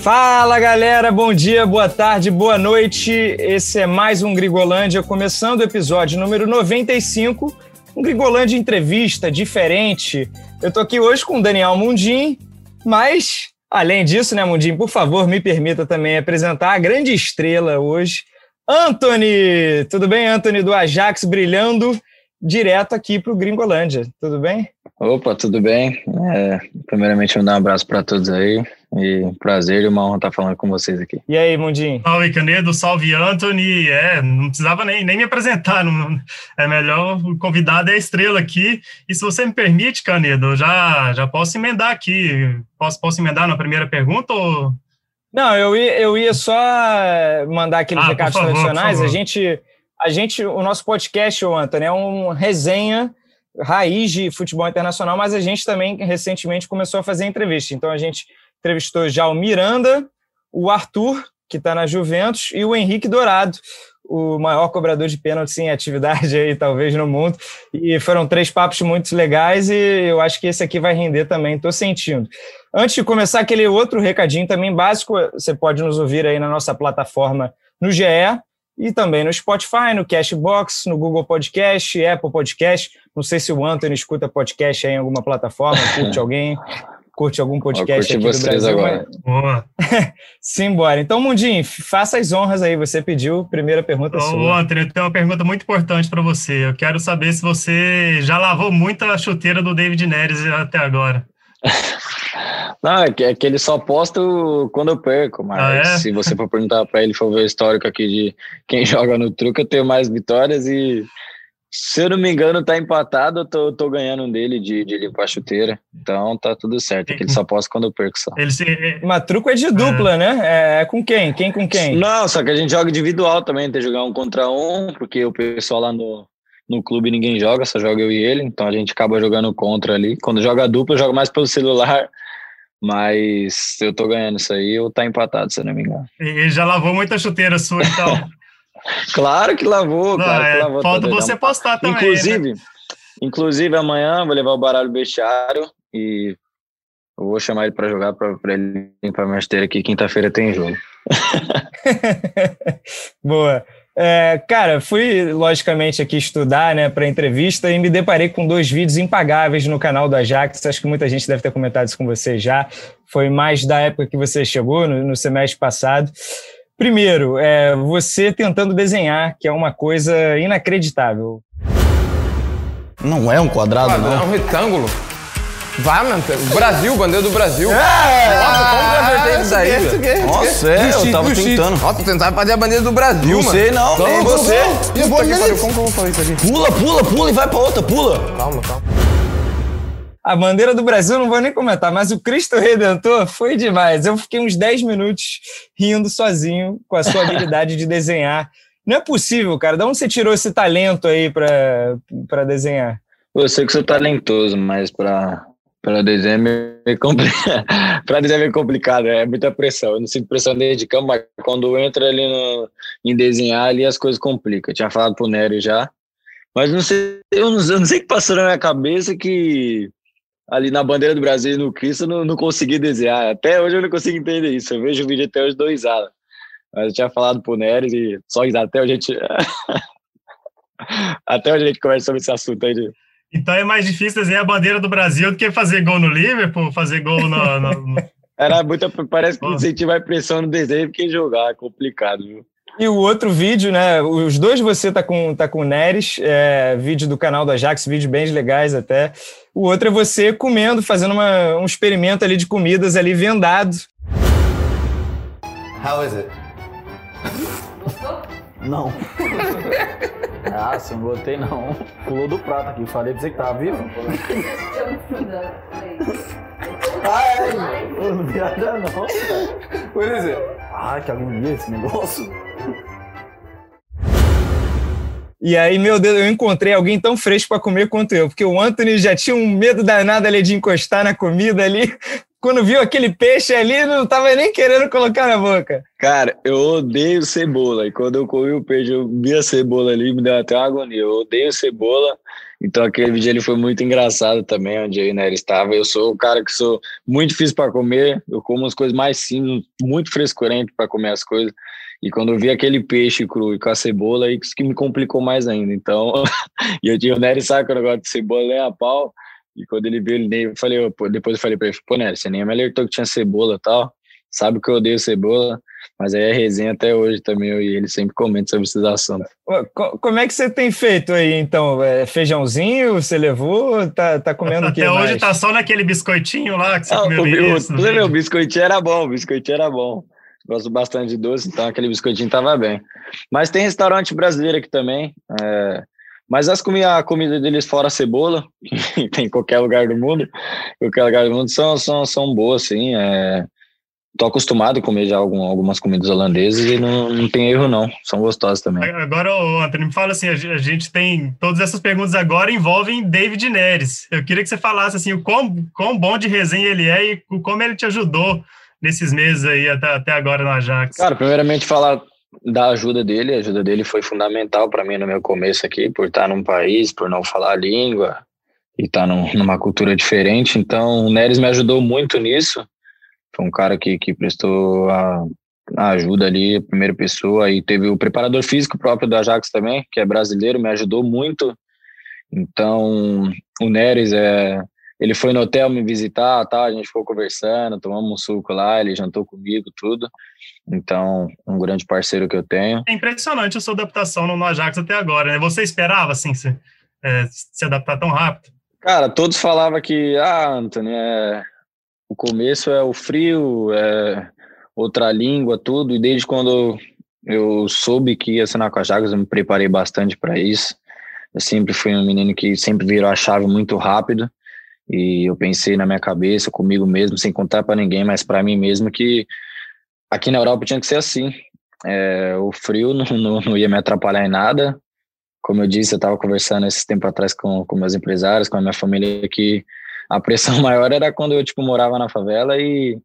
Fala galera, bom dia, boa tarde, boa noite. Esse é mais um Grigolândia, começando o episódio número 95. Um Grigolândia entrevista diferente. Eu tô aqui hoje com o Daniel Mundim, mas além disso, né, Mundim, por favor, me permita também apresentar a grande estrela hoje, Anthony. Tudo bem, Anthony do Ajax brilhando direto aqui para o Gringolândia. Tudo bem? Opa, tudo bem. É, primeiramente, mandar um abraço para todos aí. E um prazer e uma honra estar falando com vocês aqui. E aí, Mundinho? Salve, Canedo, salve, Anthony. É, não precisava nem, nem me apresentar. Não, é melhor, o convidado é a estrela aqui. E se você me permite, Canedo, já, já posso emendar aqui. Posso, posso emendar na primeira pergunta ou... Não, eu ia, eu ia só mandar aqueles ah, recados favor, tradicionais. A gente a gente, o nosso podcast, Antônio, é uma resenha raiz de futebol internacional, mas a gente também recentemente começou a fazer entrevista. Então a gente entrevistou já o Miranda, o Arthur, que está na Juventus, e o Henrique Dourado, o maior cobrador de pênaltis em atividade aí, talvez, no mundo. E foram três papos muito legais e eu acho que esse aqui vai render também, estou sentindo. Antes de começar, aquele outro recadinho também básico, você pode nos ouvir aí na nossa plataforma no GE, e também no Spotify, no Cashbox, no Google Podcast, Apple Podcast. Não sei se o Anthony escuta podcast aí em alguma plataforma, curte alguém, curte algum podcast aqui do Brasil. Agora. Boa. Simbora. Então, Mundinho, faça as honras aí. Você pediu, primeira pergunta Ô, sua. Anthony, eu tenho uma pergunta muito importante para você. Eu quero saber se você já lavou muito a chuteira do David Neres até agora. Não, é que, é que ele só posta quando eu perco, mas ah, é? se você for perguntar para ele, for ver o histórico aqui de quem joga no truque, eu tenho mais vitórias e se eu não me engano, tá empatado, eu tô, tô ganhando dele de, de limpar a chuteira. Então tá tudo certo. É que ele só posta quando eu perco só. Ele se... Mas truco é de dupla, é. né? É com quem? Quem com quem? Não, só que a gente joga individual também, tem que jogar um contra um, porque o pessoal lá no, no clube ninguém joga, só joga eu e ele. Então a gente acaba jogando contra ali. Quando joga dupla, joga mais pelo celular mas eu tô ganhando isso aí, ou tá empatado, se eu não me engano. Ele já lavou muita chuteira sua, então. claro que lavou, não, claro é, que lavou. Falta você postar também. Inclusive, né? inclusive amanhã vou levar o baralho bestiário e eu vou chamar ele para jogar para ele limpar minha esteira aqui. Quinta-feira tem jogo. Boa. É, cara, fui logicamente aqui estudar né, para entrevista e me deparei com dois vídeos impagáveis no canal do Ajax. Acho que muita gente deve ter comentado isso com você já. Foi mais da época que você chegou, no, no semestre passado. Primeiro, é, você tentando desenhar, que é uma coisa inacreditável. Não é um quadrado, não. É um retângulo. Vai, mano. Brasil, bandeira do Brasil. É! Isso daí? Isso aqui, Nossa, é, eu tava tentando. Nossa, tentando fazer a bandeira do Brasil, não mano. Sei, não, então, nem você. E eu vou Como que eu vou fazer isso aqui? Pula, pula, pula e vai pra outra, pula. Calma, calma. A bandeira do Brasil não vou nem comentar, mas o Cristo Redentor foi demais. Eu fiquei uns 10 minutos rindo sozinho com a sua habilidade de desenhar. Não é possível, cara. De onde você tirou esse talento aí para desenhar? Eu sei que sou talentoso, mas para para desenho é é complicado, é muita pressão. Eu não sinto pressão dentro de campo, mas quando entra ali no, em desenhar, ali as coisas complicam. Eu tinha falado pro Nery já. Mas não sei, eu não, eu não sei o que passou na minha cabeça que ali na bandeira do Brasil e no Cristo eu não, não consegui desenhar. Até hoje eu não consigo entender isso. Eu vejo o vídeo até hoje dois anos. Mas eu tinha falado pro Nery e só até a gente. até hoje a gente conversa sobre esse assunto aí de então é mais difícil desenhar a bandeira do Brasil do que fazer gol no Liverpool, fazer gol no. no... Era muito. Parece que incentivar a pressão no desenho porque jogar, é complicado, viu? E o outro vídeo, né? Os dois você tá com, tá com o Neres, é, vídeo do canal da Jax, vídeos bem legais até. O outro é você comendo, fazendo uma, um experimento ali de comidas ali vendado. How is it? Não. ah, sim, botei não. Pulou do prato aqui. Falei pra você que tava vivo. Ai, não viaja não. Por exemplo. Ai, que agonia esse negócio. E aí, meu Deus, eu encontrei alguém tão fresco para comer quanto eu, porque o Anthony já tinha um medo danado ali de encostar na comida ali quando viu aquele peixe ali, não tava nem querendo colocar na boca. Cara, eu odeio cebola. E quando eu comi o peixe, eu vi a cebola ali, me deu até uma agonia. Eu odeio cebola. Então aquele vídeo ele foi muito engraçado também, onde eu e Nery estava. Eu sou o cara que sou muito difícil para comer, eu como as coisas mais simples, muito frescurento para comer as coisas. E quando eu vi aquele peixe cru e com a cebola, isso que me complicou mais ainda. Então, e eu tinha o Nery sabe que eu não gosto de cebola nem a pau. E quando ele viu, ele nem, eu falei, eu, depois eu falei para ele, pô, Nery, você nem me alertou que tinha cebola e tal. Sabe que eu odeio cebola. Mas aí é resenha até hoje também, eu e ele sempre comenta sobre esses assuntos. Como é que você tem feito aí, então? É feijãozinho, você levou? Tá, tá comendo o que Até mais? hoje tá só naquele biscoitinho lá que você Não, comeu o, isso, o, meu biscoitinho era bom, o biscoitinho era bom. Gosto bastante de doce, então aquele biscoitinho tava bem. Mas tem restaurante brasileiro aqui também. É... Mas as comi a comida deles fora cebola, tem em qualquer lugar do mundo, qualquer lugar do mundo, são, são, são boas, sim. É tô acostumado a comer já algum, algumas comidas holandesas e não, não tem erro não, são gostosas também. Agora, Antônio, me fala assim, a gente tem, todas essas perguntas agora envolvem David Neres. Eu queria que você falasse assim, o quão, quão bom de resenha ele é e como ele te ajudou nesses meses aí até, até agora no Ajax. Cara, primeiramente falar da ajuda dele, a ajuda dele foi fundamental para mim no meu começo aqui, por estar num país, por não falar a língua e estar num, numa cultura diferente, então o Neres me ajudou muito nisso, foi um cara que, que prestou a, a ajuda ali, a primeira pessoa, e teve o preparador físico próprio do Ajax também, que é brasileiro, me ajudou muito. Então, o Neres, é, ele foi no hotel me visitar, tá, a gente ficou conversando, tomamos um suco lá, ele jantou comigo, tudo. Então, um grande parceiro que eu tenho. É impressionante a sua adaptação no Ajax até agora, né? Você esperava, assim, se, é, se adaptar tão rápido? Cara, todos falavam que, ah, Anthony, é, o começo é o frio, é outra língua, tudo. E desde quando eu soube que ia assinar com a Jaguars, eu me preparei bastante para isso. Eu sempre fui um menino que sempre virou a chave muito rápido. E eu pensei na minha cabeça, comigo mesmo, sem contar para ninguém, mas para mim mesmo, que aqui na Europa tinha que ser assim. É, o frio não, não, não, ia me atrapalhar em nada. Como eu disse, eu estava conversando esse tempo atrás com, com meus empresários, com a minha família, que a pressão maior era quando eu, tipo, morava na favela e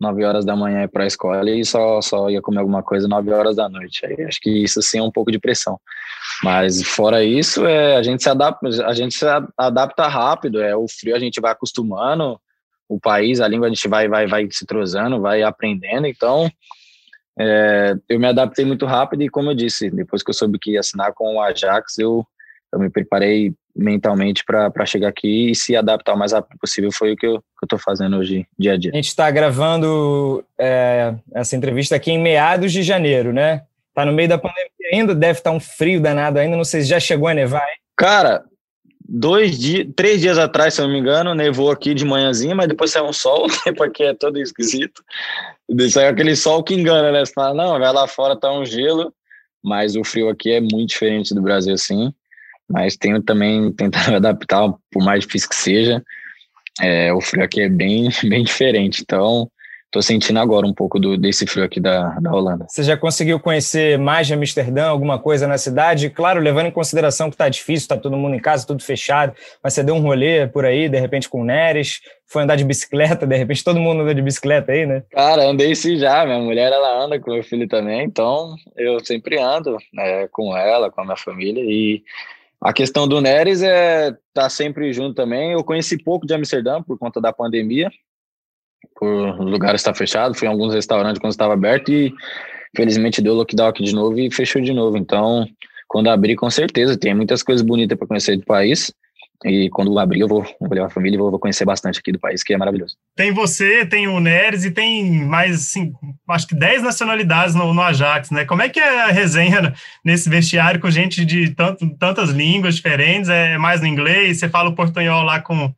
nove horas da manhã ia para a escola e só, só ia comer alguma coisa nove horas da noite. Aí acho que isso sim é um pouco de pressão. Mas fora isso, é, a gente se adapta, a gente se adapta rápido, é o frio a gente vai acostumando, o país, a língua a gente vai vai vai se trozando, vai aprendendo, então é, eu me adaptei muito rápido e como eu disse, depois que eu soube que ia assinar com o Ajax, eu eu me preparei mentalmente para chegar aqui e se adaptar o mais rápido possível. Foi o que eu estou fazendo hoje, dia a dia. A gente está gravando é, essa entrevista aqui em meados de janeiro, né? Tá no meio da pandemia ainda, deve estar tá um frio danado ainda. Não sei se já chegou a nevar, hein? Cara, dois dias, três dias atrás, se eu não me engano, nevou aqui de manhãzinha, mas depois saiu um sol, o tempo aqui é todo esquisito. Saiu aquele sol que engana, né? Você fala, não, vai lá fora, tá um gelo, mas o frio aqui é muito diferente do Brasil, assim mas tenho também tentado adaptar, por mais difícil que seja. É, o frio aqui é bem, bem diferente, então estou sentindo agora um pouco do, desse frio aqui da, da Holanda. Você já conseguiu conhecer mais de Amsterdã, alguma coisa na cidade? Claro, levando em consideração que está difícil, está todo mundo em casa, tudo fechado, mas você deu um rolê por aí, de repente com o Neres, foi andar de bicicleta, de repente todo mundo anda de bicicleta aí, né? Cara, andei sim já, minha mulher ela anda com meu filho também, então eu sempre ando né, com ela, com a minha família e a questão do Neres é tá sempre junto também. Eu conheci pouco de Amsterdã por conta da pandemia, por lugar estar fechado. Fui em alguns restaurantes quando estava aberto e felizmente deu lockdown aqui de novo e fechou de novo. Então, quando abrir, com certeza tem muitas coisas bonitas para conhecer do país. E quando abrir, eu vou, vou levar a família e vou, vou, conhecer bastante aqui do país, que é maravilhoso. Tem você, tem o Neres e tem mais, assim, acho que 10 nacionalidades no, no, Ajax, né? Como é que é a resenha nesse vestiário com gente de tanto, tantas línguas diferentes? É mais no inglês? Você fala o portunhol lá com,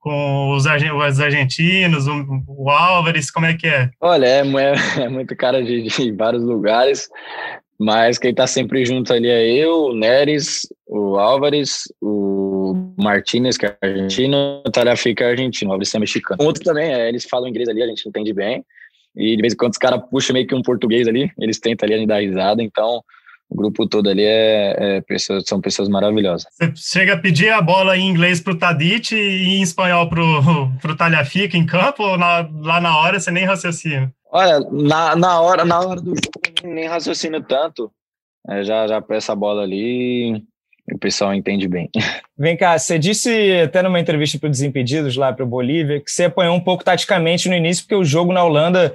com os, os argentinos, o, o, Álvares, como é que é? Olha, é, é, é muito cara de, de vários lugares. Mas quem está sempre junto ali é eu, o Neres, o Álvares, o Martinez, que é argentino, o Tarafica é argentino, o Álvares é mexicano. Outro também, é, eles falam inglês ali, a gente entende bem. E de vez em quando os caras puxam meio que um português ali, eles tentam ali dar risada, então o grupo todo ali é, é pessoas, são pessoas maravilhosas. Você chega a pedir a bola em inglês pro Tadic e em espanhol pro, pro Talhafica em campo ou na, lá na hora você nem raciocina? Olha, na, na, hora, na hora do jogo nem raciocino tanto. É, já, já peço a bola ali. o pessoal entende bem. Vem cá, você disse até numa entrevista para o Desimpedidos lá para o Bolívia que você apanhou um pouco taticamente no início porque o jogo na Holanda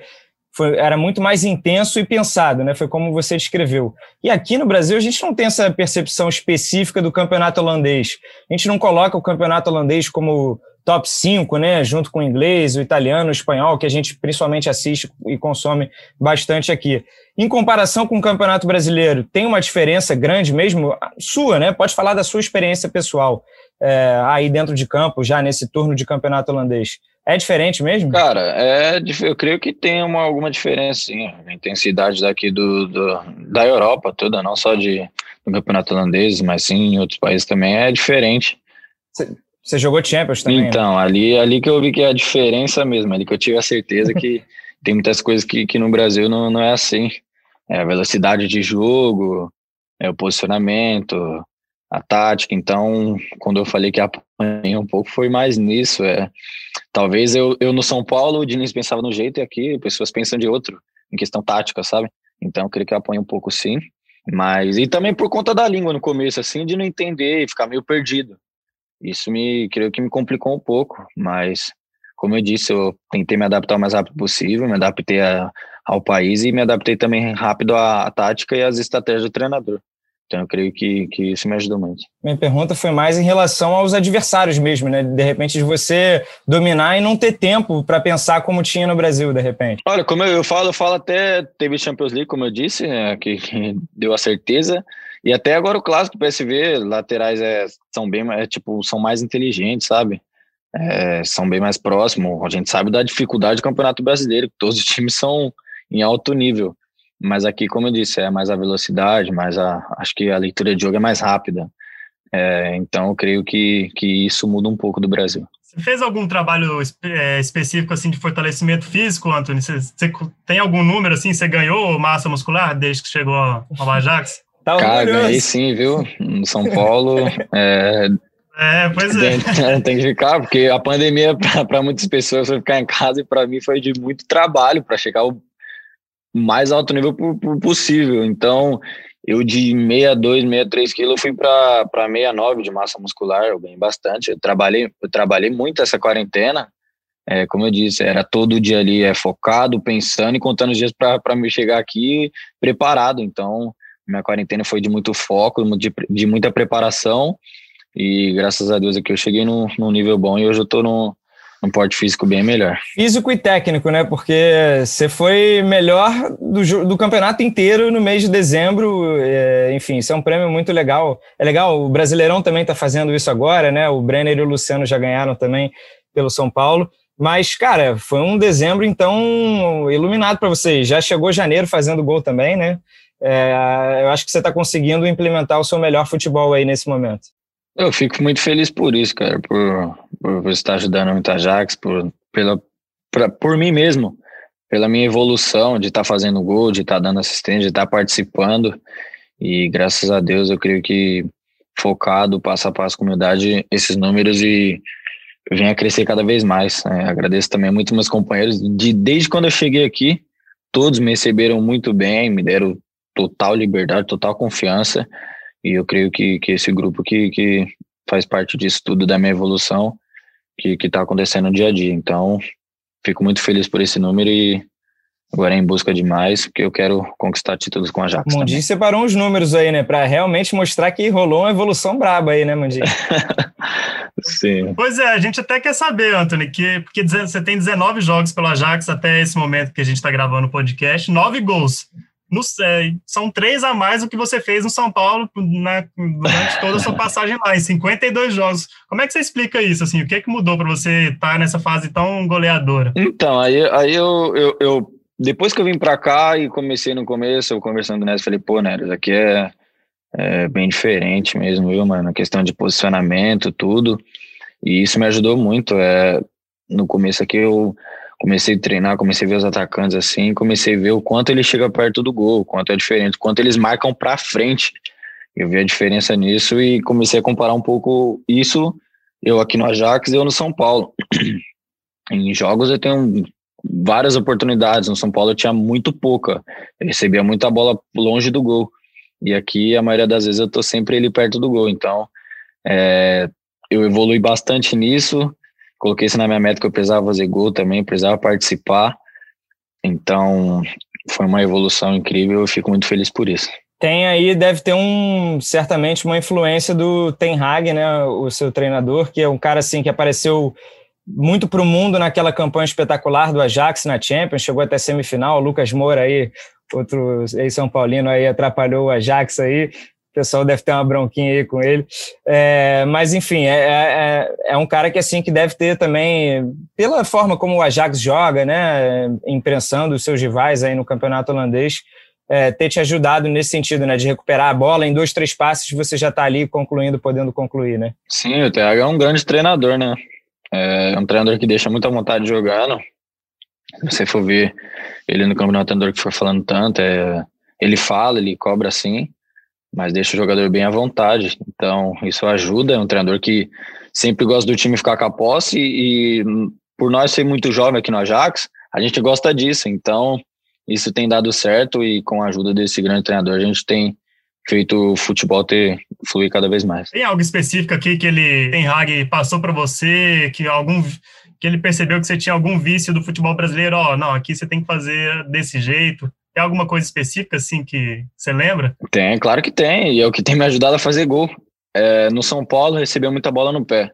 foi, era muito mais intenso e pensado, né? Foi como você descreveu. E aqui no Brasil a gente não tem essa percepção específica do campeonato holandês. A gente não coloca o campeonato holandês como top 5, né? Junto com o inglês, o italiano, o espanhol, que a gente principalmente assiste e consome bastante aqui. Em comparação com o campeonato brasileiro, tem uma diferença grande mesmo? Sua, né? Pode falar da sua experiência pessoal é, aí dentro de campo, já nesse turno de campeonato holandês. É diferente mesmo? Cara, é, eu creio que tem uma, alguma diferença, sim. A intensidade daqui do, do, da Europa toda, não só de, do campeonato holandês, mas sim em outros países também, é diferente. Você jogou Champions também? Né? Então, né? ali, ali que eu vi que é a diferença mesmo, ali que eu tive a certeza que tem muitas coisas que, que no Brasil não, não é assim. É a velocidade de jogo, é o posicionamento, a tática. Então, quando eu falei que apanhei um pouco, foi mais nisso. É, talvez eu, eu no São Paulo, o Diniz pensava no jeito e aqui pessoas pensam de outro, em questão tática, sabe? Então, eu creio que eu apanhei um pouco sim. Mas, e também por conta da língua no começo, assim, de não entender e ficar meio perdido. Isso me, creio que me complicou um pouco, mas, como eu disse, eu tentei me adaptar o mais rápido possível, me adaptei a, ao país e me adaptei também rápido à, à tática e às estratégias do treinador. Então, eu creio que, que isso me ajudou muito. Minha pergunta foi mais em relação aos adversários mesmo, né? De repente, de você dominar e não ter tempo para pensar como tinha no Brasil, de repente. Olha, como eu falo, eu falo até teve Champions League, como eu disse, né, que, que deu a certeza. E até agora o clássico do PSV, laterais é, são bem é, tipo, são mais inteligentes, sabe? É, são bem mais próximos. A gente sabe da dificuldade do Campeonato Brasileiro, que todos os times são em alto nível. Mas aqui, como eu disse, é mais a velocidade, mais a, acho que a leitura de jogo é mais rápida. É, então, eu creio que, que isso muda um pouco do Brasil. Você fez algum trabalho é, específico assim de fortalecimento físico, Antônio? Você, você, tem algum número assim? Você ganhou massa muscular desde que chegou ao Ajax? Tá Cara, ganhei sim, viu? No São Paulo. é, é, pois é. Tem, tem, que ficar, porque a pandemia, para muitas pessoas, foi ficar em casa e para mim foi de muito trabalho para chegar ao mais alto nível possível. Então, eu de 62, 63 quilos fui para 69 de massa muscular, eu ganhei bastante. Eu trabalhei, eu trabalhei muito essa quarentena. É, como eu disse, era todo dia ali é, focado, pensando e contando os dias para me chegar aqui preparado. Então, minha quarentena foi de muito foco, de, de muita preparação. E graças a Deus aqui eu cheguei num, num nível bom e hoje eu estou num, um porte físico bem melhor. Físico e técnico, né? Porque você foi melhor do, do campeonato inteiro no mês de dezembro. É, enfim, isso é um prêmio muito legal. É legal, o Brasileirão também está fazendo isso agora, né? O Brenner e o Luciano já ganharam também pelo São Paulo. Mas, cara, foi um dezembro, então, iluminado para você. Já chegou janeiro fazendo gol também, né? É, eu acho que você está conseguindo implementar o seu melhor futebol aí nesse momento. Eu fico muito feliz por isso, cara, por, por, estar ajudando muito a Jax, por, pela, pra, por mim mesmo, pela minha evolução de estar tá fazendo gol, de estar tá dando assistência, de estar tá participando. E graças a Deus eu creio que focado, passo a passo, com humildade, esses números e vem a crescer cada vez mais. Né? Agradeço também muito meus companheiros. De, desde quando eu cheguei aqui, todos me receberam muito bem, me deram total liberdade, total confiança. E eu creio que, que esse grupo que, que faz parte disso tudo, da minha evolução, que está acontecendo no dia a dia. Então, fico muito feliz por esse número e agora é em busca de mais, porque eu quero conquistar títulos com a Jax. Mundinho separou uns números aí, né, para realmente mostrar que rolou uma evolução braba aí, né, Mundinho? Sim. Pois é, a gente até quer saber, Anthony, que porque você tem 19 jogos pelo Ajax até esse momento que a gente está gravando o podcast, nove gols no, são três a mais do que você fez no São Paulo na, durante toda a sua passagem lá, em 52 jogos. Como é que você explica isso? Assim, o que, é que mudou para você estar tá nessa fase tão goleadora? Então, aí, aí eu, eu, eu depois que eu vim para cá e comecei no começo, eu conversando com o Neres, falei, pô, Neres, aqui é, é bem diferente mesmo, viu, mano? A questão de posicionamento, tudo. E isso me ajudou muito. É, no começo aqui eu comecei a treinar, comecei a ver os atacantes assim, comecei a ver o quanto ele chega perto do gol, quanto é diferente, quanto eles marcam para frente. Eu vi a diferença nisso e comecei a comparar um pouco isso, eu aqui no Ajax e eu no São Paulo. em jogos eu tenho várias oportunidades, no São Paulo eu tinha muito pouca, eu recebia muita bola longe do gol. E aqui, a maioria das vezes, eu tô sempre ali perto do gol. Então, é, eu evolui bastante nisso. Coloquei isso na minha meta que eu precisava fazer gol também, precisava participar. Então, foi uma evolução incrível. Eu fico muito feliz por isso. Tem aí, deve ter um certamente uma influência do Ten Hag, né, o seu treinador, que é um cara assim que apareceu muito para o mundo naquela campanha espetacular do Ajax na Champions, chegou até semifinal. O Lucas Moura aí, outro ex-São Paulino aí, atrapalhou o Ajax aí. O pessoal deve ter uma bronquinha aí com ele. É, mas, enfim, é, é, é, um cara que assim que deve ter também, pela forma como o Ajax joga, né? Imprensando os seus rivais aí no campeonato holandês, é, ter te ajudado nesse sentido, né? De recuperar a bola em dois, três passes, você já está ali concluindo, podendo concluir, né? Sim, o Thiago é um grande treinador, né? É um treinador que deixa muita vontade de jogar, não? Se você for ver ele no campeonato, treinador que foi falando tanto, é, ele fala, ele cobra assim, mas deixa o jogador bem à vontade. Então, isso ajuda. É um treinador que sempre gosta do time ficar com a posse e, por nós ser muito jovem aqui no Ajax, a gente gosta disso. Então, isso tem dado certo e com a ajuda desse grande treinador, a gente tem feito o futebol ter fluir cada vez mais. Tem algo específico aqui que ele tem Hag passou para você, que algum que ele percebeu que você tinha algum vício do futebol brasileiro, ó, oh, não, aqui você tem que fazer desse jeito. Tem alguma coisa específica assim que você lembra? Tem, claro que tem, e é o que tem me ajudado a fazer gol. É, no São Paulo recebeu muita bola no pé.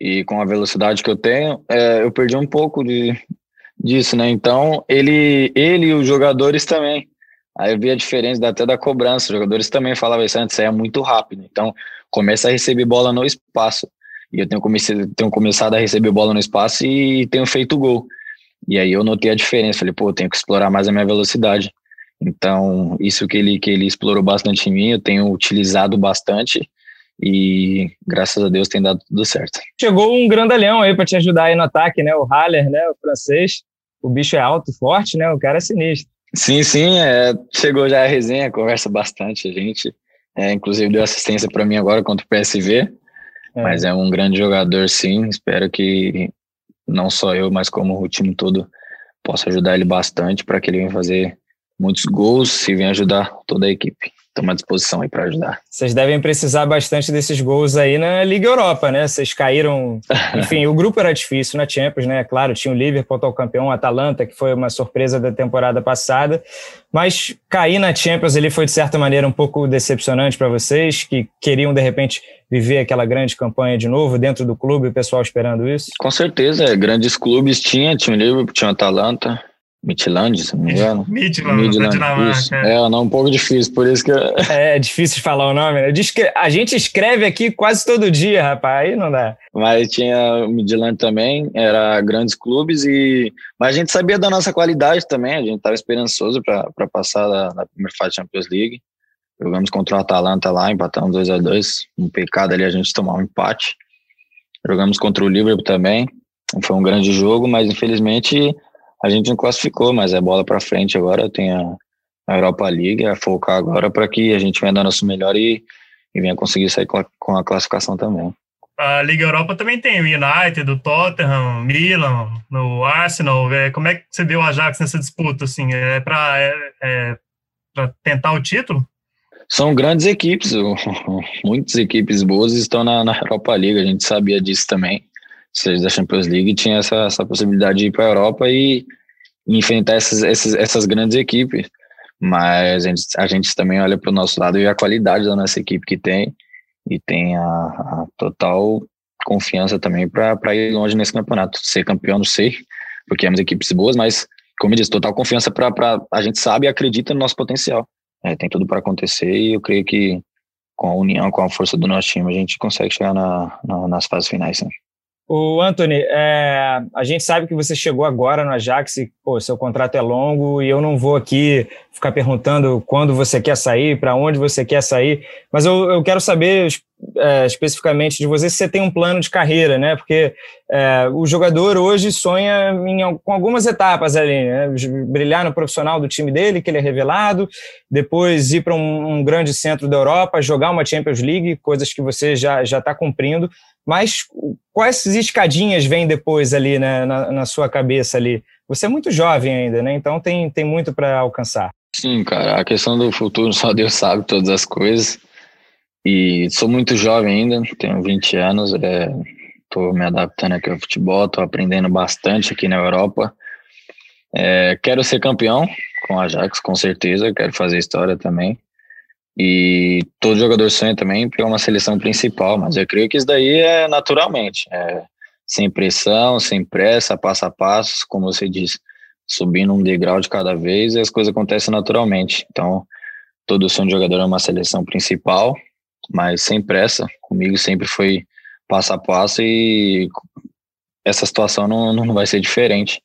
E com a velocidade que eu tenho, é, eu perdi um pouco de, disso, né? Então, ele, ele e os jogadores também Aí eu vi a diferença até da cobrança. Os jogadores também falavam isso antes, é muito rápido. Então, começa a receber bola no espaço. E eu tenho, comecei, tenho começado a receber bola no espaço e tenho feito gol. E aí eu notei a diferença. Falei, pô, tenho que explorar mais a minha velocidade. Então, isso que ele, que ele explorou bastante em mim, eu tenho utilizado bastante. E graças a Deus tem dado tudo certo. Chegou um grandalhão aí para te ajudar aí no ataque, né? O Haller, né? O francês. O bicho é alto, forte, né? O cara é sinistro. Sim, sim, é, chegou já a resenha, conversa bastante a gente. É, inclusive deu assistência para mim agora contra o PSV. É. Mas é um grande jogador, sim. Espero que não só eu, mas como o time todo possa ajudar ele bastante para que ele venha fazer muitos gols e venha ajudar toda a equipe estamos à disposição aí para ajudar. Vocês devem precisar bastante desses gols aí na Liga Europa, né? Vocês caíram. Enfim, o grupo era difícil na Champions, né? Claro, tinha o Liverpool, o campeão, o Atalanta, que foi uma surpresa da temporada passada. Mas cair na Champions ali foi, de certa maneira, um pouco decepcionante para vocês, que queriam, de repente, viver aquela grande campanha de novo dentro do clube, o pessoal esperando isso? Com certeza, é, grandes clubes tinha, tinha o Liverpool, tinha o Atalanta, Midland, se não me engano. Midland, Midland Dinamarca. É. é, não, um pouco difícil, por isso que... É, é difícil de falar o nome, né? A gente escreve aqui quase todo dia, rapaz, aí não dá. Mas tinha o Midland também, era grandes clubes, e mas a gente sabia da nossa qualidade também, a gente estava esperançoso para passar da, da primeira fase da Champions League. Jogamos contra o Atalanta lá, empatamos 2 a 2 um pecado ali a gente tomar um empate. Jogamos contra o Liverpool também, foi um grande jogo, mas infelizmente a gente não classificou, mas é bola para frente agora. Tem a, a Europa League, é focar agora para que a gente venha dar nosso melhor e, e venha conseguir sair com a classificação também. A Liga Europa também tem o United, o Tottenham, Milan, o Arsenal. É, como é que você vê o Ajax nessa disputa? Assim, é para é, é tentar o título? São grandes equipes, muitas equipes boas estão na, na Europa League, a gente sabia disso também seja da Champions League, tinha essa, essa possibilidade de ir para a Europa e enfrentar essas, essas, essas grandes equipes. Mas a gente, a gente também olha para o nosso lado e a qualidade da nossa equipe que tem, e tem a, a total confiança também para ir longe nesse campeonato. Ser campeão, não sei, porque temos equipes boas, mas, como eu disse, total confiança para. A gente sabe e acredita no nosso potencial. É, tem tudo para acontecer e eu creio que com a união, com a força do nosso time, a gente consegue chegar na, na, nas fases finais. Sim. O Anthony, é, a gente sabe que você chegou agora no Ajax e pô, seu contrato é longo e eu não vou aqui ficar perguntando quando você quer sair, para onde você quer sair, mas eu, eu quero saber é, especificamente de você se você tem um plano de carreira, né? Porque é, o jogador hoje sonha em, com algumas etapas ali, né? Brilhar no profissional do time dele, que ele é revelado, depois ir para um, um grande centro da Europa, jogar uma Champions League, coisas que você já está cumprindo, mas quais escadinhas vêm depois ali né, na, na, sua cabeça ali? Você é muito jovem ainda, né? Então tem, tem muito para alcançar. Sim, cara, a questão do futuro só Deus sabe todas as coisas. E sou muito jovem ainda, tenho 20 anos, estou é, me adaptando aqui ao futebol, estou aprendendo bastante aqui na Europa. É, quero ser campeão com a Ajax, com certeza, quero fazer história também. E todo jogador sonha também pegar uma seleção principal, mas eu creio que isso daí é naturalmente, é, sem pressão, sem pressa, passo a passo, como você disse, subindo um degrau de cada vez e as coisas acontecem naturalmente. Então, todo sonho de jogador é uma seleção principal, mas sem pressa. Comigo sempre foi passo a passo e essa situação não, não vai ser diferente.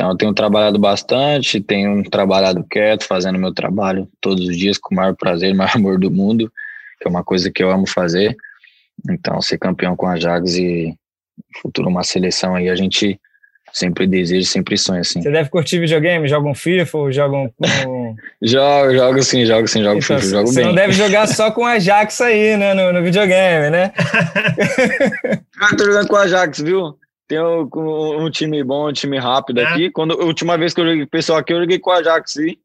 Então, eu tenho trabalhado bastante, tenho trabalhado quieto, fazendo meu trabalho todos os dias com o maior prazer, o maior amor do mundo, que é uma coisa que eu amo fazer. Então, ser campeão com a Jags e futuro uma seleção aí, a gente sempre deseja, sempre sonha, assim. Você deve curtir videogame? Joga um FIFA ou joga um... jogo, jogo sim, jogo sim, jogo então, FIFA, jogo você bem. Você não deve jogar só com a Ajax aí, né, no, no videogame, né? ah, tô jogando com a Ajax, viu? Tem um, um, time bom, um time rápido é. aqui. Quando, a última vez que eu joguei com o pessoal aqui, eu joguei com a Ajax, sim.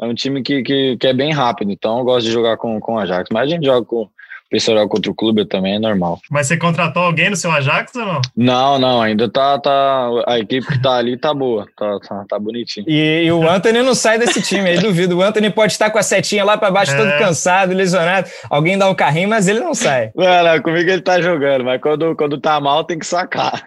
É um time que, que, que é bem rápido, então eu gosto de jogar com, com a Ajax. Mas a gente joga com, pessoal contra o clube também é normal. Mas você contratou alguém no seu Ajax ou não? Não, não, ainda tá, tá a equipe que tá ali tá boa, tá, tá, tá bonitinho. E, e, o Anthony não sai desse time aí, duvido. O Anthony pode estar com a setinha lá para baixo, é. todo cansado, lesionado, alguém dá um carrinho, mas ele não sai. Não, não, comigo ele tá jogando, mas quando, quando tá mal tem que sacar.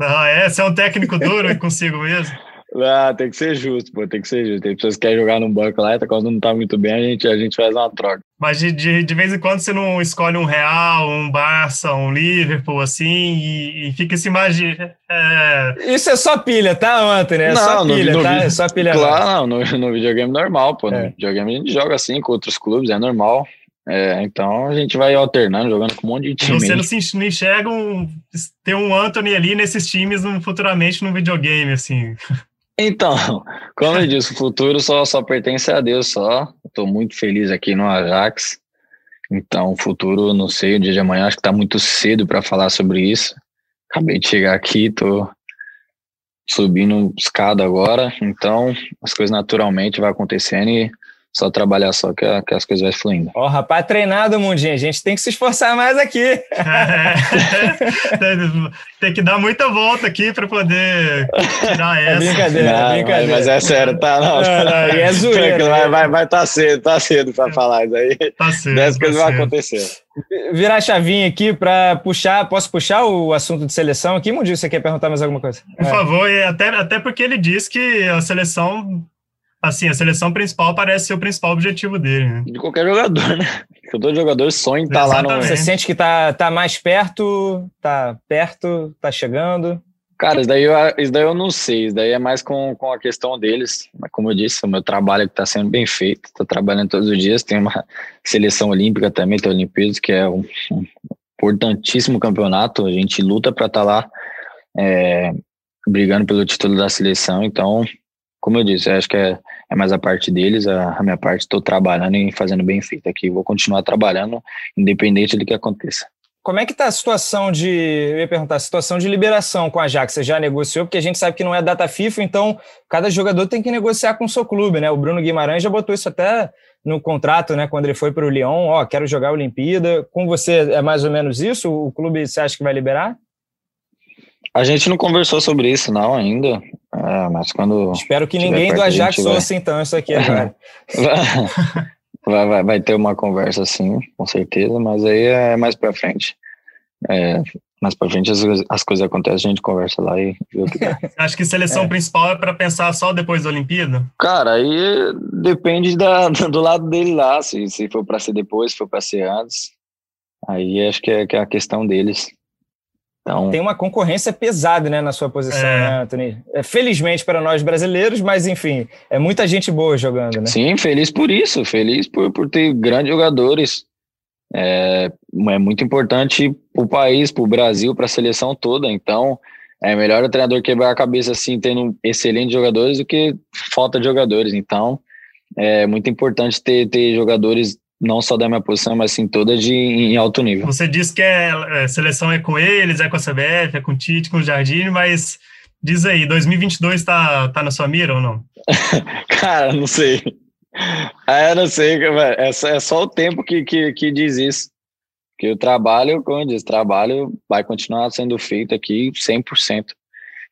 Ah, é? Você é um técnico duro consigo mesmo? Ah, tem que ser justo, pô, tem que ser justo. Tem pessoas que querem jogar no banco lá, e quando não tá muito bem, a gente, a gente faz uma troca. Mas de, de, de vez em quando você não escolhe um Real, um Barça, um Liverpool, assim, e, e fica se imagina. É... Isso é só pilha, tá, Anthony? É não, só pilha, no, tá? No, é só pilha. Claro, não, no, no videogame normal, pô. É. No videogame a gente joga assim com outros clubes, é normal. É, então a gente vai alternando, jogando com um monte de time. Você não se enxerga um, ter um Anthony ali nesses times futuramente no videogame, assim. Então, como eu disse, o futuro só, só pertence a Deus só. Estou muito feliz aqui no Ajax. Então, o futuro, não sei, o dia de amanhã, acho que está muito cedo para falar sobre isso. Acabei de chegar aqui, estou subindo escada agora. Então, as coisas naturalmente vão acontecendo e só trabalhar só que, que as coisas vão fluindo. Ó, oh, rapaz, treinado, Mundinho. A gente tem que se esforçar mais aqui. É, tem que dar muita volta aqui para poder tirar é essa. É brincadeira, não, é brincadeira. Mas, é sério, tá? Não, não, não é zoeira. Vai, vai, vai tá cedo, tá cedo para falar isso aí. Tá cedo. Dessas tá coisas vão acontecer. Virar a chavinha aqui para puxar, posso puxar o assunto de seleção aqui? Mundinho, você quer perguntar mais alguma coisa? Por é. favor, e até, até porque ele diz que a seleção assim, a seleção principal parece ser o principal objetivo dele, né? De qualquer jogador, né? Todo jogador sonha em estar tá lá no. Você sente que tá, tá mais perto, tá perto, tá chegando. Cara, isso daí, eu, isso daí eu não sei, isso daí é mais com, com a questão deles. Mas como eu disse, o meu trabalho está sendo bem feito, estou trabalhando todos os dias, tem uma seleção olímpica também, tem Olimpíadas, que é um, um importantíssimo campeonato, a gente luta para estar tá lá é, brigando pelo título da seleção, então como eu disse, acho que é, é mais a parte deles, a, a minha parte estou trabalhando e fazendo bem feito aqui. Vou continuar trabalhando, independente do que aconteça. Como é que está a situação de, eu ia perguntar, a situação de liberação com a Ajax? Você já negociou? Porque a gente sabe que não é data FIFA, então cada jogador tem que negociar com o seu clube, né? O Bruno Guimarães já botou isso até no contrato, né? Quando ele foi para o Lyon, ó, quero jogar a Olimpíada. Com você é mais ou menos isso? O clube você acha que vai liberar? A gente não conversou sobre isso, não, ainda. É, mas quando. Espero que ninguém do Ajax ouça, então, isso aqui agora. vai, vai, vai, ter uma conversa, sim, com certeza, mas aí é mais pra frente. É, mais pra frente as, as coisas acontecem, a gente conversa lá e vê o que dá. Acho que seleção é. principal é para pensar só depois da Olimpíada? Cara, aí depende da, do lado dele lá, se, se for para ser depois, se for para ser antes. Aí acho que é, que é a questão deles. Então, Tem uma concorrência pesada né, na sua posição, é. né, Anthony? É, felizmente para nós brasileiros, mas enfim, é muita gente boa jogando, né? Sim, feliz por isso, feliz por, por ter grandes jogadores. É, é muito importante para o país, para o Brasil, para a seleção toda. Então, é melhor o treinador quebrar a cabeça assim, tendo excelentes jogadores, do que falta de jogadores. Então, é muito importante ter, ter jogadores não só da minha posição, mas sim toda de em alto nível. Você disse que é, é, seleção é com eles, é com a CBF, é com o Tite, com o Jardim, mas diz aí, 2022 tá, tá na sua mira ou não? Cara, não sei. ah, eu não sei, é só, é só o tempo que, que, que diz isso. Que o trabalho, como eu disse, trabalho vai continuar sendo feito aqui 100%.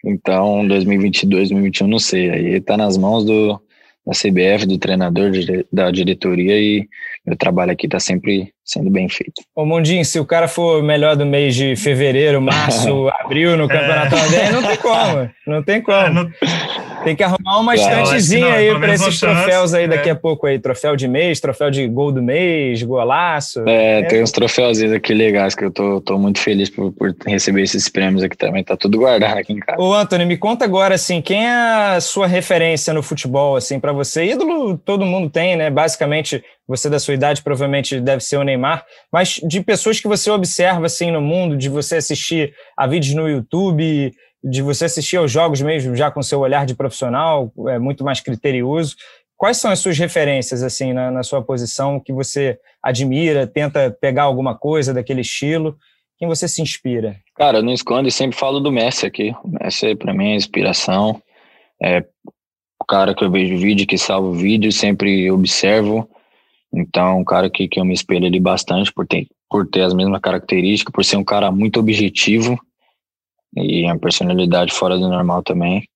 Então, 2022, 2021, não sei. Aí tá nas mãos do, da CBF, do treinador, da diretoria e meu trabalho aqui está sempre sendo bem feito. Ô Mundinho, se o cara for melhor do mês de fevereiro, março, abril no Campeonato é. não tem como, não tem como. É, não... Tem que arrumar uma claro, estantezinha aí para esses troféus aí daqui é. a pouco aí, troféu de mês, troféu de gol do mês, golaço. É, é. tem uns troféuzinhos aqui legais que eu tô, tô muito feliz por, por receber esses prêmios aqui também, tá tudo guardado aqui em casa. Ô Antônio, me conta agora assim, quem é a sua referência no futebol assim para você? Ídolo todo mundo tem, né? Basicamente, você da sua idade provavelmente deve ser o Neymar, mas de pessoas que você observa assim no mundo, de você assistir a vídeos no YouTube, de você assistir aos jogos mesmo já com seu olhar de profissional, é muito mais criterioso. Quais são as suas referências assim na, na sua posição que você admira, tenta pegar alguma coisa daquele estilo? Quem você se inspira? Cara, eu não escondo e sempre falo do Messi aqui. O Messi para mim é inspiração. É o cara que eu vejo vídeo, que salvo vídeo, sempre observo. Então, um cara que, que eu me espelho ali bastante por ter, por ter as mesmas características, por ser um cara muito objetivo e uma personalidade fora do normal também.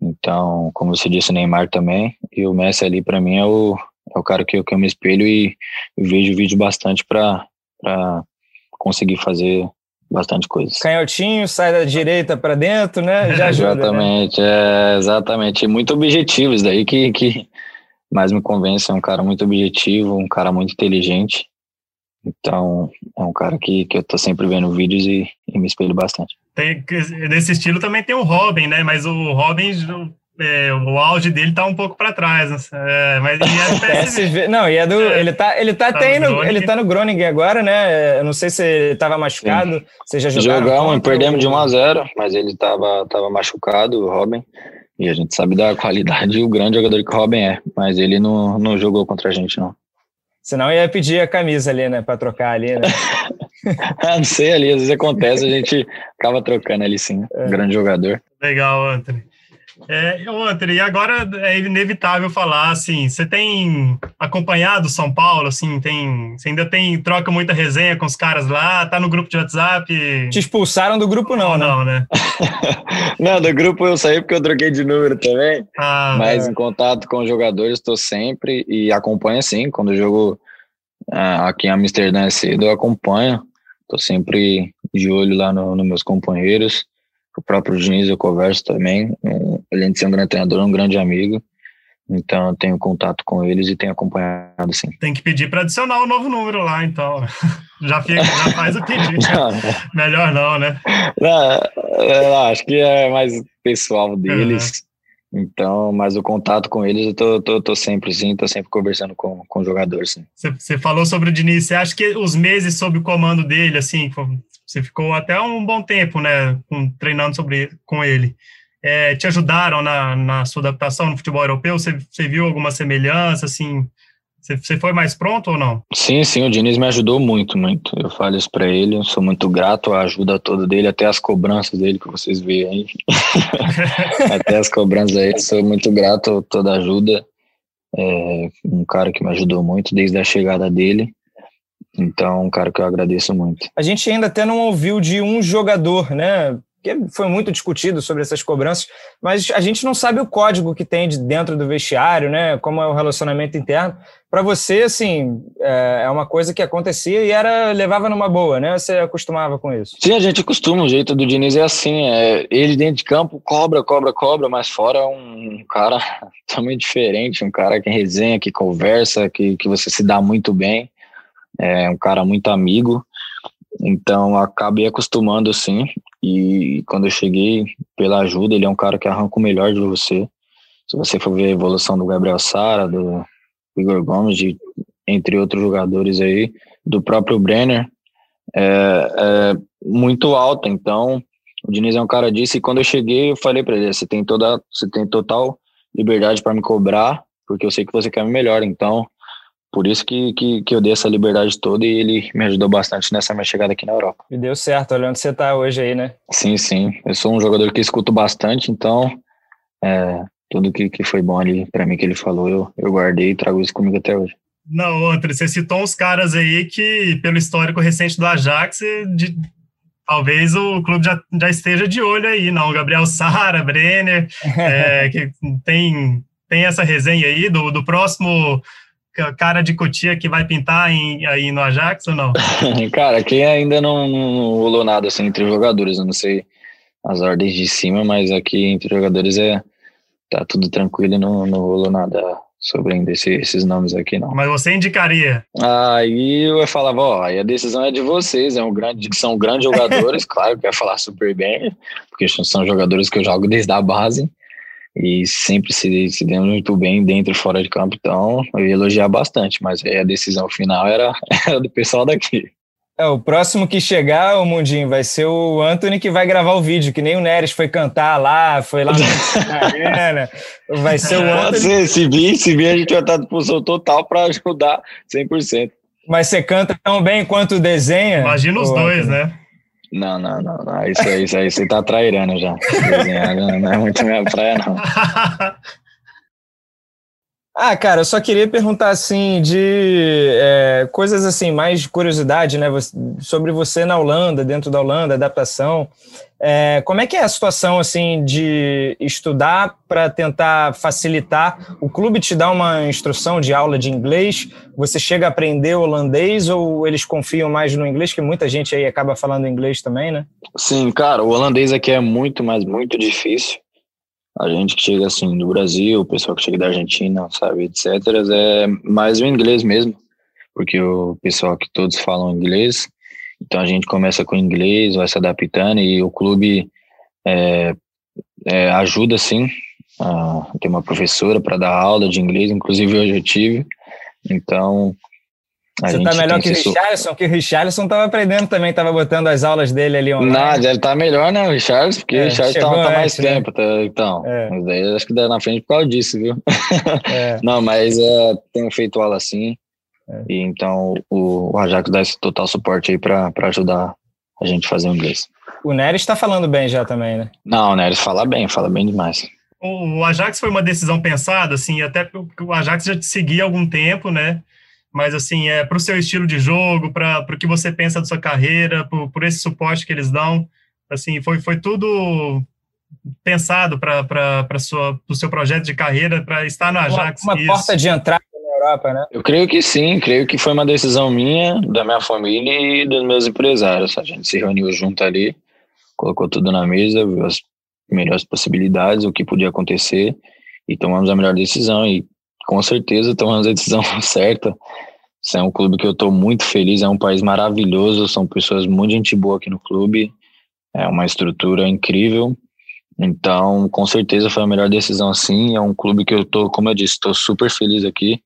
Então, como você disse, o Neymar também. E o Messi ali, para mim, é o, é o cara que eu, que eu me espelho e, e vejo vídeo bastante para conseguir fazer bastante coisa. Canhotinho, sai da direita para dentro, né? Já ajuda, né? exatamente, né? é, exatamente. Muito objetivo, isso daí que, que mais me convence. É um cara muito objetivo, um cara muito inteligente. Então, é um cara que, que eu tô sempre vendo vídeos e, e me espelho bastante. Tem, nesse estilo também tem o Robin, né? Mas o Robin, é, o auge dele tá um pouco para trás. Né? É, mas e é. Não, e é do. É, ele tá, ele tá, tá até no, ele tá no Groningen agora, né? Eu não sei se ele tava machucado. Sim. Você já Jogamos, perdemos de 1 a 0 mas ele tava, tava machucado, o Robin. E a gente sabe da qualidade e o grande jogador que o Robin é. Mas ele não, não jogou contra a gente, não. Senão ia pedir a camisa ali, né? Para trocar ali, né? ah, não sei, ali às vezes acontece, a gente acaba trocando ali sim. É. grande jogador. Legal, Anthony. É, Anthony, e agora é inevitável falar, assim, você tem acompanhado São Paulo, assim, tem, você ainda tem, troca muita resenha com os caras lá, tá no grupo de WhatsApp? Te expulsaram do grupo não, né? Não, né? não, do grupo eu saí porque eu troquei de número também, ah, mas é. em contato com os jogadores estou sempre e acompanho, sim, quando o jogo ah, aqui em Amsterdã é cedo, eu acompanho, estou sempre de olho lá nos no meus companheiros, o próprio Diniz eu converso também, além de ser um grande treinador, um grande amigo. Então eu tenho contato com eles e tenho acompanhado sim. Tem que pedir para adicionar o um novo número lá, então. Já, fica, já faz o pedido. não, Melhor não, né? Não, acho que é mais pessoal deles. Uhum. Então, mas o contato com eles eu tô, tô, tô sempre sim, tô sempre conversando com, com o jogador, sim. Você falou sobre o Diniz, você acha que os meses sob o comando dele, assim, você ficou até um bom tempo, né, treinando sobre, com ele. É, te ajudaram na, na sua adaptação no futebol europeu? Você, você viu alguma semelhança, assim? Você, você foi mais pronto ou não? Sim, sim, o Diniz me ajudou muito, muito. Eu falo isso para ele, eu sou muito grato à ajuda toda dele, até as cobranças dele que vocês veem aí. até as cobranças aí, sou muito grato a toda a ajuda. É um cara que me ajudou muito desde a chegada dele. Então, um cara que eu agradeço muito. A gente ainda até não ouviu de um jogador, né? Porque foi muito discutido sobre essas cobranças, mas a gente não sabe o código que tem de dentro do vestiário, né? Como é o relacionamento interno. Para você, assim, é, é uma coisa que acontecia e era levava numa boa, né? Você acostumava com isso? Sim, a gente acostuma. O jeito do Diniz é assim: é, ele dentro de campo cobra, cobra, cobra, mas fora é um cara totalmente diferente, um cara que resenha, que conversa, que, que você se dá muito bem é um cara muito amigo, então acabei acostumando sim. E quando eu cheguei, pela ajuda, ele é um cara que arranca o melhor de você. Se você for ver a evolução do Gabriel Sara, do Igor Gomes, de, entre outros jogadores aí, do próprio Brenner, é, é muito alta. Então, o Diniz é um cara disso. E quando eu cheguei, eu falei para ele: você tem toda, você tem total liberdade para me cobrar, porque eu sei que você quer me melhor. Então, por isso que, que, que, eu dei essa liberdade toda e ele me ajudou bastante nessa minha chegada aqui na Europa. E deu certo, olha onde você está hoje aí, né? Sim, sim. Eu sou um jogador que escuto bastante, então é, tudo que, que foi bom ali para mim que ele falou, eu, eu guardei e trago isso comigo até hoje. Não, Antônio, você citou uns caras aí que, pelo histórico recente do Ajax, de, talvez o clube já, já esteja de olho aí, não? Gabriel Sara, Brenner, é, que tem, tem essa resenha aí do, do próximo cara de Cotia que vai pintar em, aí no Ajax ou não? cara, aqui ainda não, não rolou nada assim entre jogadores, eu não sei as ordens de cima, mas aqui entre jogadores é tá tudo tranquilo e não, não rolou nada sobre ainda esse, esses nomes aqui, não. Mas você indicaria? Aí eu falava, ó, aí a decisão é de vocês, é um grande, são grandes jogadores, claro que vai falar super bem, porque são jogadores que eu jogo desde a base e sempre se, se deu muito bem dentro e fora de campo, então eu ia elogiar bastante, mas aí a decisão final era, era do pessoal daqui. É, o próximo que chegar, o Mundinho, vai ser o Anthony que vai gravar o vídeo, que nem o Neres foi cantar lá, foi lá na arena. Vai ser o Anthony. Pode ser, se vir, se vir, a gente vai estar à disposição total para ajudar 100%. Mas você canta tão bem quanto desenha? Imagina os dois, né? Não, não, não, não. Isso aí, isso aí você tá trairando já. Não é muito minha praia, não. Ah, cara, eu só queria perguntar assim de é, coisas assim mais de curiosidade, né? Sobre você na Holanda, dentro da Holanda, adaptação. É, como é que é a situação assim de estudar para tentar facilitar? O clube te dá uma instrução de aula de inglês? Você chega a aprender holandês ou eles confiam mais no inglês? Que muita gente aí acaba falando inglês também, né? Sim, cara, o holandês aqui é muito, mas muito difícil a gente que chega assim do Brasil, o pessoal que chega da Argentina, sabe, etc., é mais o inglês mesmo, porque o pessoal que todos falam inglês, então a gente começa com inglês, vai se adaptando e o clube é, é, ajuda sim. tem uma professora para dar aula de inglês, inclusive hoje eu tive, então você tá melhor que o Richardson, que o Richardson estava aprendendo também, estava botando as aulas dele ali online. Nada, ele tá melhor, né, o Richardson, porque é, o Richardson tá, tá mais né? tempo, tá, então. É. Mas daí acho que dá na frente por causa disso, viu? É. Não, mas é, tenho feito aula assim. E então o, o Ajax dá esse total suporte aí para ajudar a gente a fazer o inglês. O Neres está falando bem já também, né? Não, o Neres fala bem, fala bem demais. O Ajax foi uma decisão pensada, assim, até porque o Ajax já te seguia há algum tempo, né? mas assim, é para o seu estilo de jogo, para o que você pensa da sua carreira, por, por esse suporte que eles dão, assim, foi, foi tudo pensado para o seu projeto de carreira, para estar no Ajax. Uma, uma porta de entrada Europa, né? Eu creio que sim, creio que foi uma decisão minha, da minha família e dos meus empresários. A gente se reuniu junto ali, colocou tudo na mesa, viu as melhores possibilidades, o que podia acontecer e tomamos a melhor decisão. E com certeza tomamos a decisão certa. Isso é um clube que eu estou muito feliz, é um país maravilhoso, são pessoas muito gente boa aqui no clube, é uma estrutura incrível. Então, com certeza foi a melhor decisão sim. É um clube que eu tô, como eu disse, estou super feliz aqui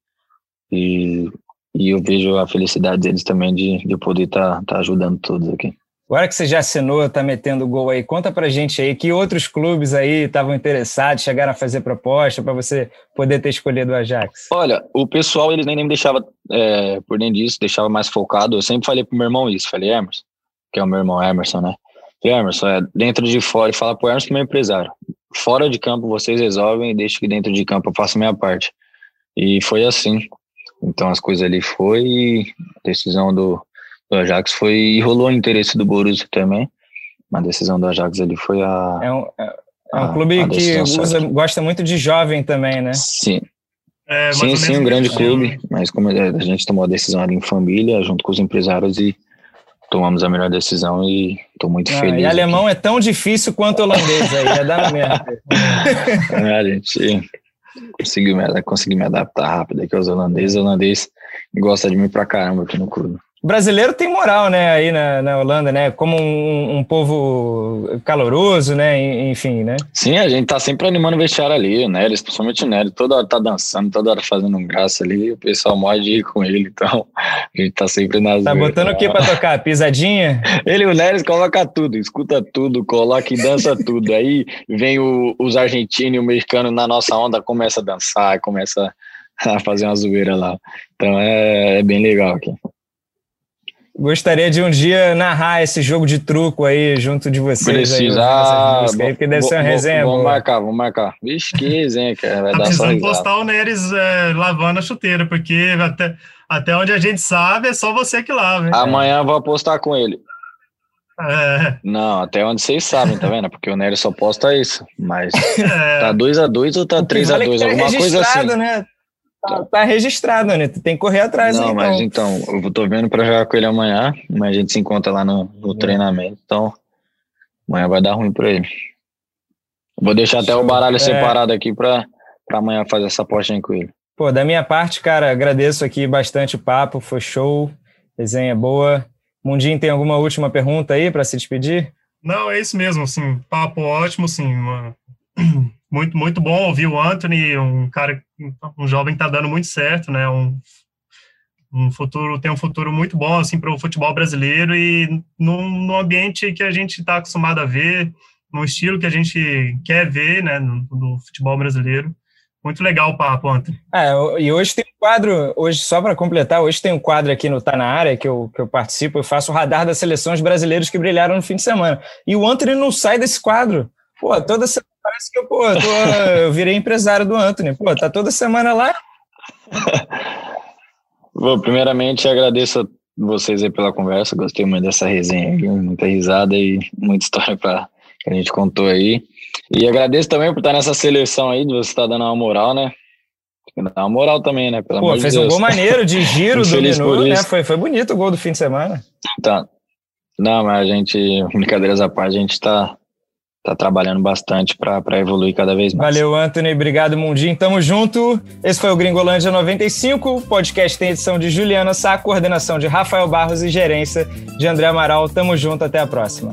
e, e eu vejo a felicidade deles também de, de poder estar tá, tá ajudando todos aqui. Agora que você já assinou, está metendo gol aí, conta pra gente aí que outros clubes aí estavam interessados, chegaram a fazer proposta para você poder ter escolhido o Ajax. Olha, o pessoal, eles nem, nem me deixava é, por dentro disso, deixava mais focado. Eu sempre falei pro meu irmão isso, falei, Emerson, que é o meu irmão Emerson, né? Falei, Emerson, é dentro de fora, e fala pro Emerson, meu empresário, fora de campo vocês resolvem e deixa que dentro de campo eu faço a minha parte. E foi assim. Então as coisas ali foi, decisão do, do Ajax foi e rolou o interesse do Borussia também. Uma decisão do Ajax ali foi a. É um, é, é um a, clube a que usa, gosta muito de jovem também, né? Sim. É, sim, sim, um grande clube, mas como a gente tomou a decisão ali em família, junto com os empresários e tomamos a melhor decisão e estou muito ah, feliz. E alemão aqui. é tão difícil quanto holandês aí, é dar merda. é, a gente conseguiu me, consegui me adaptar rápido aqui aos holandeses. O holandês gosta de mim pra caramba aqui no clube. O brasileiro tem moral, né, aí na, na Holanda, né, como um, um, povo caloroso, né, enfim, né? Sim, a gente tá sempre animando o vestiário ali, o Nery, principalmente o Nery, toda hora tá dançando, toda hora fazendo um graça ali, o pessoal morre de ir com ele, então a gente tá sempre nas... Tá botando o que pra tocar? Pisadinha? ele, o Nery, coloca tudo, escuta tudo, coloca e dança tudo, aí vem o, os argentinos e o mexicano na nossa onda, começa a dançar, começa a fazer uma zoeira lá, então é, é bem legal aqui. Gostaria de um dia narrar esse jogo de truco aí junto de vocês. Precisar. Aí, porque deve ser uma resenha. Vamos marcar, vamos marcar. Vixe, que resenha, cara. Vai tá dar precisando postar o Neres é, lavando a chuteira, porque até, até onde a gente sabe é só você que lava. Hein? Amanhã eu vou apostar com ele. É. Não, até onde vocês sabem, tá vendo? Porque o Neres só posta isso. Mas é. tá 2x2 ou tá 3x2? Tá alguma coisa assim. Né? Tá, tá, registrado, né? Tu tem que correr atrás. Não, então. mas então, eu tô vendo pra jogar com ele amanhã, mas a gente se encontra lá no, no é. treinamento, então amanhã vai dar ruim pra ele. Vou deixar até o baralho é. separado aqui pra, pra amanhã fazer essa aposta com ele. Pô, da minha parte, cara, agradeço aqui bastante o papo, foi show, resenha boa. Mundinho, tem alguma última pergunta aí para se despedir? Não, é isso mesmo, assim, papo ótimo, uma... muito, muito bom ouvir o Anthony, um cara, um jovem que está dando muito certo, né? Um, um futuro, tem um futuro muito bom, assim, para o futebol brasileiro e num, num ambiente que a gente está acostumado a ver, no estilo que a gente quer ver, né, no, no futebol brasileiro. Muito legal o papo, Anthony. É, e hoje tem um quadro, hoje, só para completar, hoje tem um quadro aqui no Tá Na Área, que eu, que eu participo, eu faço o radar das seleções brasileiras que brilharam no fim de semana. E o Anthony não sai desse quadro. Pô, toda semana parece que eu, pô, tô, eu virei empresário do Anthony. Pô, tá toda semana lá. Bom, primeiramente agradeço a vocês aí pela conversa, gostei muito dessa resenha aqui, muita risada e muita história pra, que a gente contou aí. E agradeço também por estar nessa seleção aí, de você estar dando uma moral, né? Dá uma moral também, né? Pelo Pô, fez um gol maneiro de giro do menu, né? Foi, foi bonito o gol do fim de semana. Tá. Não, mas a gente, brincadeiras à parte, a gente tá, tá trabalhando bastante para evoluir cada vez mais. Valeu, Anthony. Obrigado, Mundinho. Tamo junto. Esse foi o Gringolândia 95. O podcast tem edição de Juliana Sá, coordenação de Rafael Barros e gerência de André Amaral. Tamo junto. Até a próxima.